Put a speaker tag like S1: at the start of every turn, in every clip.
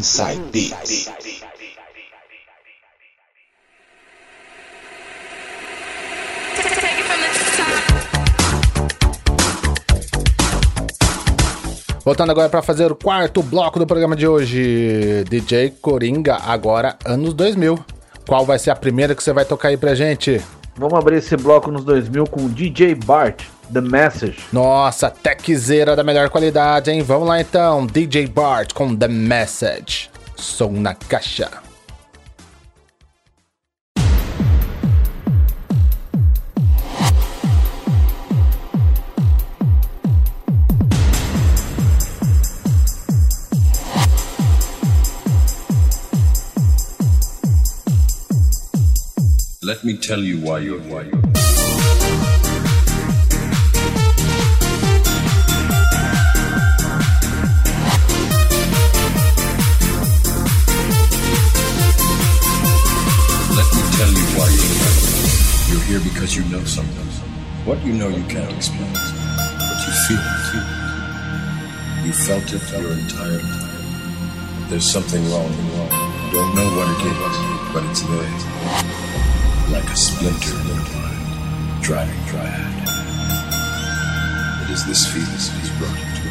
S1: Inside Beats.
S2: Voltando agora para fazer o quarto bloco do programa de hoje, DJ Coringa, agora anos 2000. Qual vai ser a primeira que você vai tocar aí pra gente?
S3: Vamos abrir esse bloco nos 2000 com DJ Bart, The Message.
S2: Nossa, techzeira da melhor qualidade, hein? Vamos lá então, DJ Bart com The Message. Som na caixa.
S4: Let me tell you why you're why you're. Here because you know something. What you know you can't explain, but you feel it. You felt it your entire life. There's something wrong. wrong. You don't know what it is, but it's there like a splinter in your mind, driving dryad. It is this feeling he's brought you to.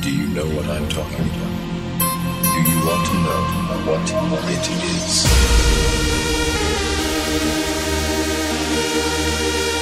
S4: Do you know what I'm talking about? Do you want to know what it is? Why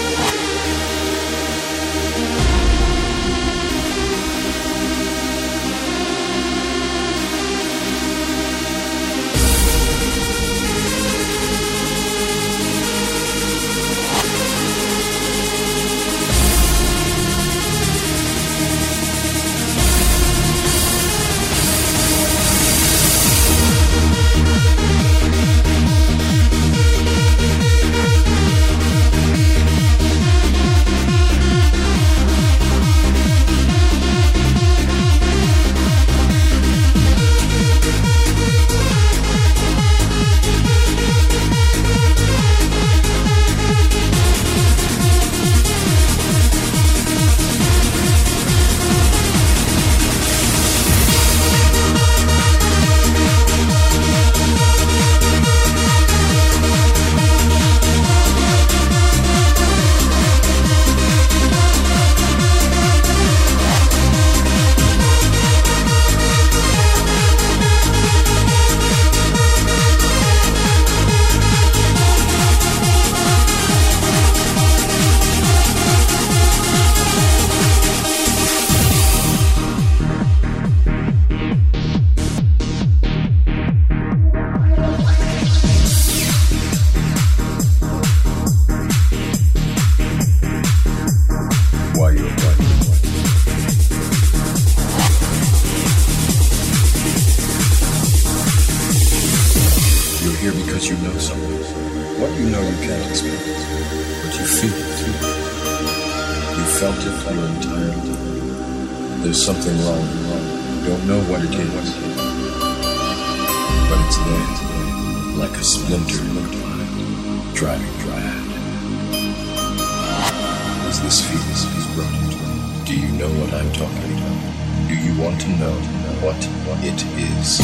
S4: Do you know what I'm talking about? Do you want to know what it is?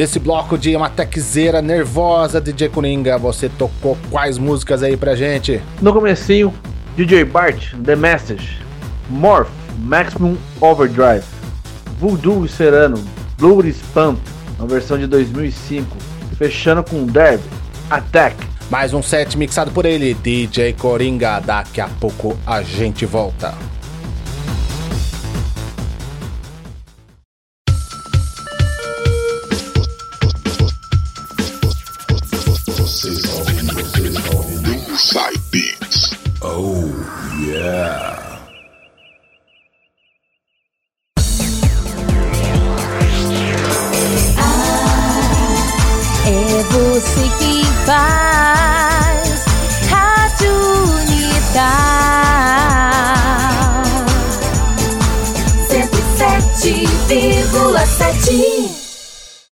S2: Nesse bloco de uma techzeira nervosa, DJ Coringa, você tocou quais músicas aí pra gente?
S3: No comecinho, DJ Bart, The Message, Morph, Maximum Overdrive, Voodoo e Serano, Bloody Pump, uma versão de 2005, fechando com Derby, Attack.
S2: Mais um set mixado por ele, DJ Coringa. Daqui a pouco a gente volta.